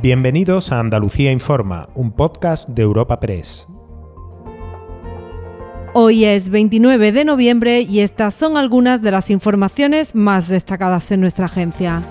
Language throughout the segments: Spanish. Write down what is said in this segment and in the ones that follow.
Bienvenidos a Andalucía Informa, un podcast de Europa Press. Hoy es 29 de noviembre y estas son algunas de las informaciones más destacadas en nuestra agencia.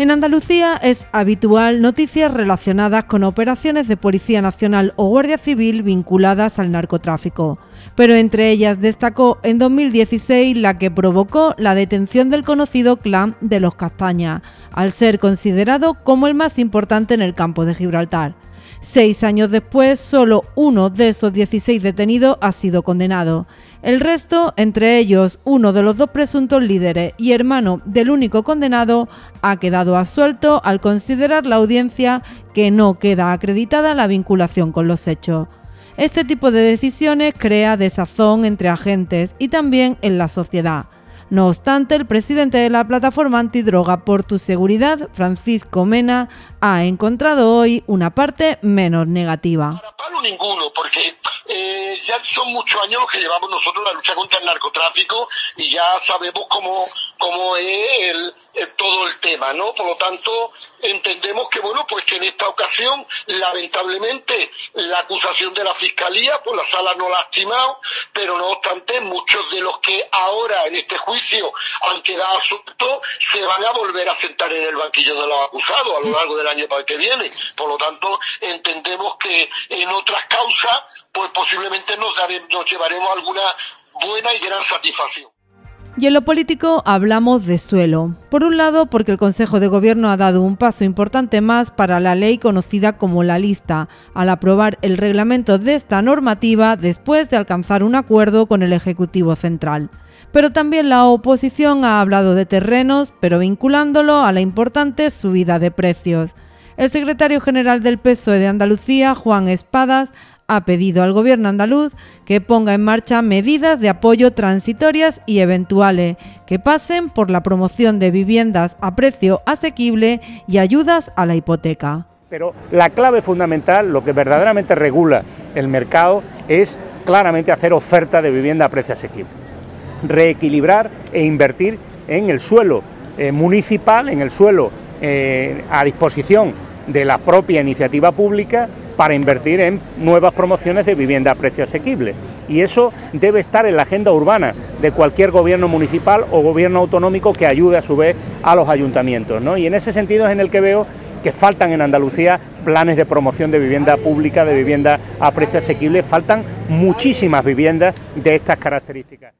En Andalucía es habitual noticias relacionadas con operaciones de Policía Nacional o Guardia Civil vinculadas al narcotráfico, pero entre ellas destacó en 2016 la que provocó la detención del conocido clan de los Castaña, al ser considerado como el más importante en el campo de Gibraltar. Seis años después, solo uno de esos 16 detenidos ha sido condenado. El resto, entre ellos uno de los dos presuntos líderes y hermano del único condenado, ha quedado absuelto al considerar la audiencia que no queda acreditada la vinculación con los hechos. Este tipo de decisiones crea desazón entre agentes y también en la sociedad. No obstante, el presidente de la plataforma antidroga por tu seguridad, Francisco Mena, ha encontrado hoy una parte menos negativa. Para palo ninguno, porque eh, ya son muchos años que llevamos nosotros la lucha contra el narcotráfico y ya sabemos cómo, cómo es el, todo el tema, ¿no? Por lo tanto, entendemos que, bueno, pues que en esta ocasión, lamentablemente, la acusación de la Fiscalía, pues la sala no la ha estimado, pero no obstante, muchos de los que ahora en este juicio han quedado asuntos se van a volver a sentar en el banquillo de los acusados a lo largo del año que viene. Por lo tanto, entendemos que en otras causas, pues posiblemente nos, nos llevaremos alguna buena y gran satisfacción. Y en lo político hablamos de suelo. Por un lado, porque el Consejo de Gobierno ha dado un paso importante más para la ley conocida como la lista, al aprobar el reglamento de esta normativa después de alcanzar un acuerdo con el Ejecutivo Central. Pero también la oposición ha hablado de terrenos, pero vinculándolo a la importante subida de precios. El secretario general del PSOE de Andalucía, Juan Espadas, ha pedido al gobierno andaluz que ponga en marcha medidas de apoyo transitorias y eventuales que pasen por la promoción de viviendas a precio asequible y ayudas a la hipoteca. Pero la clave fundamental, lo que verdaderamente regula el mercado, es claramente hacer oferta de vivienda a precio asequible. Reequilibrar e invertir en el suelo eh, municipal, en el suelo eh, a disposición de la propia iniciativa pública para invertir en nuevas promociones de vivienda a precio asequible. Y eso debe estar en la agenda urbana de cualquier gobierno municipal o gobierno autonómico que ayude a su vez a los ayuntamientos. Y en ese sentido es en el que veo que faltan en Andalucía planes de promoción de vivienda pública, de vivienda a precio asequible. Faltan muchísimas viviendas de estas características.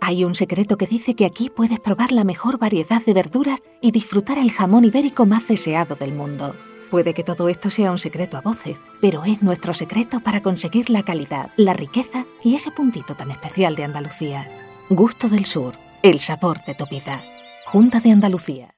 Hay un secreto que dice que aquí puedes probar la mejor variedad de verduras y disfrutar el jamón ibérico más deseado del mundo. Puede que todo esto sea un secreto a voces, pero es nuestro secreto para conseguir la calidad, la riqueza y ese puntito tan especial de Andalucía. Gusto del Sur, el sabor de tu vida. Junta de Andalucía.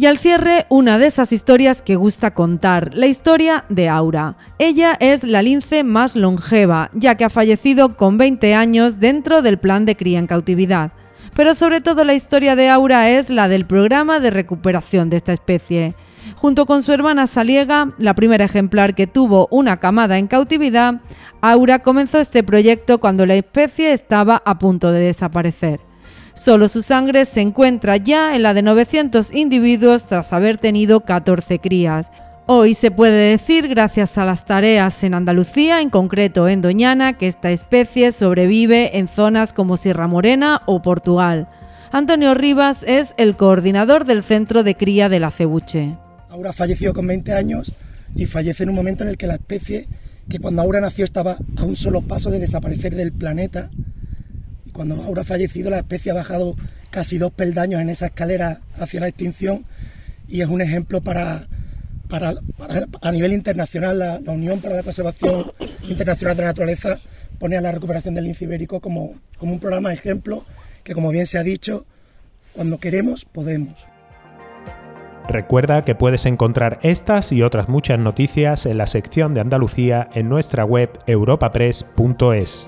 Y al cierre, una de esas historias que gusta contar, la historia de Aura. Ella es la lince más longeva, ya que ha fallecido con 20 años dentro del plan de cría en cautividad. Pero sobre todo la historia de Aura es la del programa de recuperación de esta especie. Junto con su hermana Saliega, la primera ejemplar que tuvo una camada en cautividad, Aura comenzó este proyecto cuando la especie estaba a punto de desaparecer. Solo su sangre se encuentra ya en la de 900 individuos tras haber tenido 14 crías. Hoy se puede decir, gracias a las tareas en Andalucía, en concreto en Doñana, que esta especie sobrevive en zonas como Sierra Morena o Portugal. Antonio Rivas es el coordinador del centro de cría de la cebuche. Aura falleció con 20 años y fallece en un momento en el que la especie, que cuando Aura nació estaba a un solo paso de desaparecer del planeta, cuando Aura ha fallecido, la especie ha bajado casi dos peldaños en esa escalera hacia la extinción y es un ejemplo para, para, a nivel internacional, la, Unión para la Conservación Internacional de la Naturaleza pone a la recuperación del lince ibérico como, como un programa ejemplo que, como bien se ha dicho, cuando queremos, podemos. Recuerda que puedes encontrar estas y otras muchas noticias en la sección de Andalucía en nuestra web europapress.es.